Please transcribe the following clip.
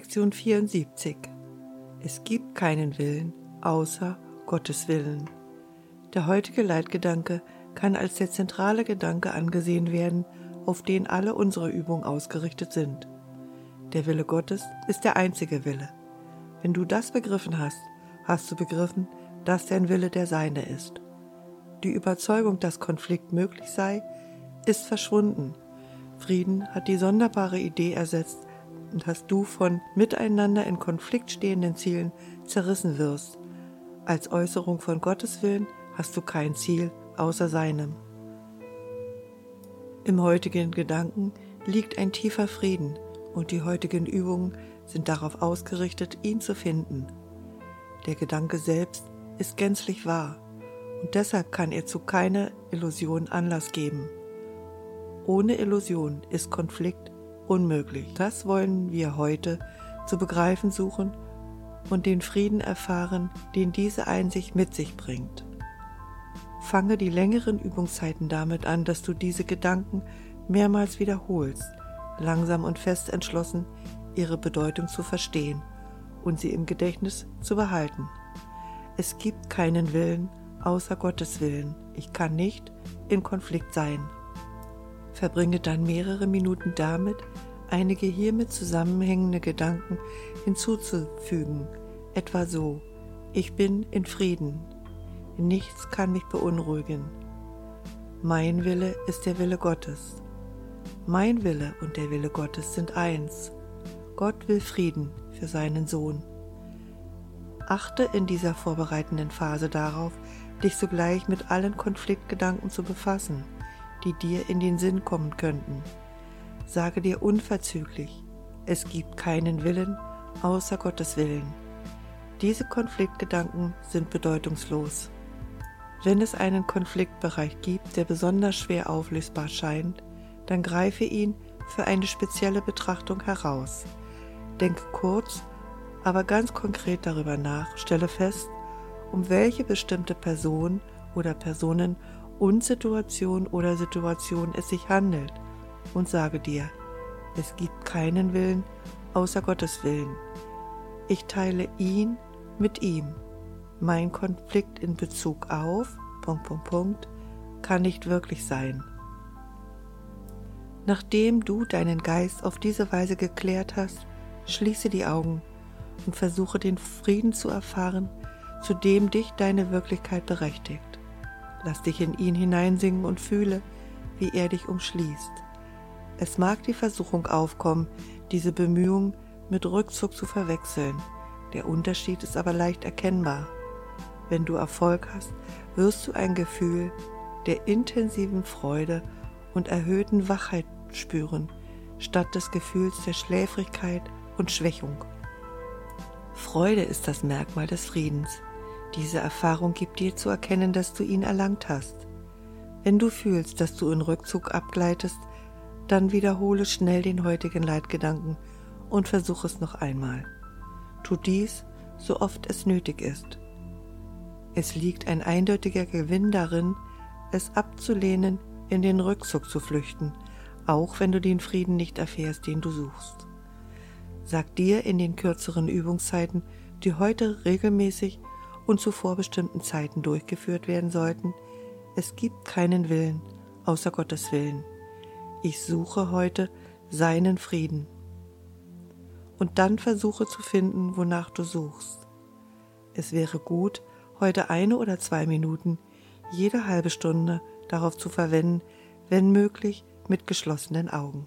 Lektion 74. Es gibt keinen Willen außer Gottes Willen. Der heutige Leitgedanke kann als der zentrale Gedanke angesehen werden, auf den alle unsere Übungen ausgerichtet sind. Der Wille Gottes ist der einzige Wille. Wenn du das begriffen hast, hast du begriffen, dass dein Wille der Seine ist. Die Überzeugung, dass Konflikt möglich sei, ist verschwunden. Frieden hat die sonderbare Idee ersetzt, dass du von miteinander in Konflikt stehenden Zielen zerrissen wirst. Als Äußerung von Gottes Willen hast du kein Ziel außer seinem. Im heutigen Gedanken liegt ein tiefer Frieden und die heutigen Übungen sind darauf ausgerichtet, ihn zu finden. Der Gedanke selbst ist gänzlich wahr und deshalb kann er zu keiner Illusion Anlass geben. Ohne Illusion ist Konflikt unmöglich. Das wollen wir heute zu begreifen suchen und den Frieden erfahren, den diese Einsicht mit sich bringt. Fange die längeren Übungszeiten damit an, dass du diese Gedanken mehrmals wiederholst, langsam und fest entschlossen, ihre Bedeutung zu verstehen und sie im Gedächtnis zu behalten. Es gibt keinen Willen außer Gottes Willen. Ich kann nicht in Konflikt sein. Verbringe dann mehrere Minuten damit, einige hiermit zusammenhängende Gedanken hinzuzufügen, etwa so, ich bin in Frieden, nichts kann mich beunruhigen. Mein Wille ist der Wille Gottes. Mein Wille und der Wille Gottes sind eins. Gott will Frieden für seinen Sohn. Achte in dieser vorbereitenden Phase darauf, dich sogleich mit allen Konfliktgedanken zu befassen, die dir in den Sinn kommen könnten. Sage dir unverzüglich, es gibt keinen Willen außer Gottes Willen. Diese Konfliktgedanken sind bedeutungslos. Wenn es einen Konfliktbereich gibt, der besonders schwer auflösbar scheint, dann greife ihn für eine spezielle Betrachtung heraus. Denke kurz, aber ganz konkret darüber nach, stelle fest, um welche bestimmte Person oder Personen und Situation oder Situation es sich handelt und sage dir, es gibt keinen Willen außer Gottes Willen. Ich teile ihn mit ihm. Mein Konflikt in Bezug auf Punkt, Punkt, Punkt, kann nicht wirklich sein. Nachdem du deinen Geist auf diese Weise geklärt hast, schließe die Augen und versuche den Frieden zu erfahren, zu dem dich deine Wirklichkeit berechtigt. Lass dich in ihn hineinsingen und fühle, wie er dich umschließt. Es mag die Versuchung aufkommen, diese Bemühungen mit Rückzug zu verwechseln. Der Unterschied ist aber leicht erkennbar. Wenn du Erfolg hast, wirst du ein Gefühl der intensiven Freude und erhöhten Wachheit spüren, statt des Gefühls der Schläfrigkeit und Schwächung. Freude ist das Merkmal des Friedens. Diese Erfahrung gibt dir zu erkennen, dass du ihn erlangt hast. Wenn du fühlst, dass du in Rückzug abgleitest, dann wiederhole schnell den heutigen Leitgedanken und versuche es noch einmal. Tu dies, so oft es nötig ist. Es liegt ein eindeutiger Gewinn darin, es abzulehnen, in den Rückzug zu flüchten, auch wenn du den Frieden nicht erfährst, den du suchst. Sag dir in den kürzeren Übungszeiten, die heute regelmäßig und zu vorbestimmten Zeiten durchgeführt werden sollten, es gibt keinen Willen außer Gottes Willen. Ich suche heute seinen Frieden. Und dann versuche zu finden, wonach du suchst. Es wäre gut, heute eine oder zwei Minuten jede halbe Stunde darauf zu verwenden, wenn möglich mit geschlossenen Augen.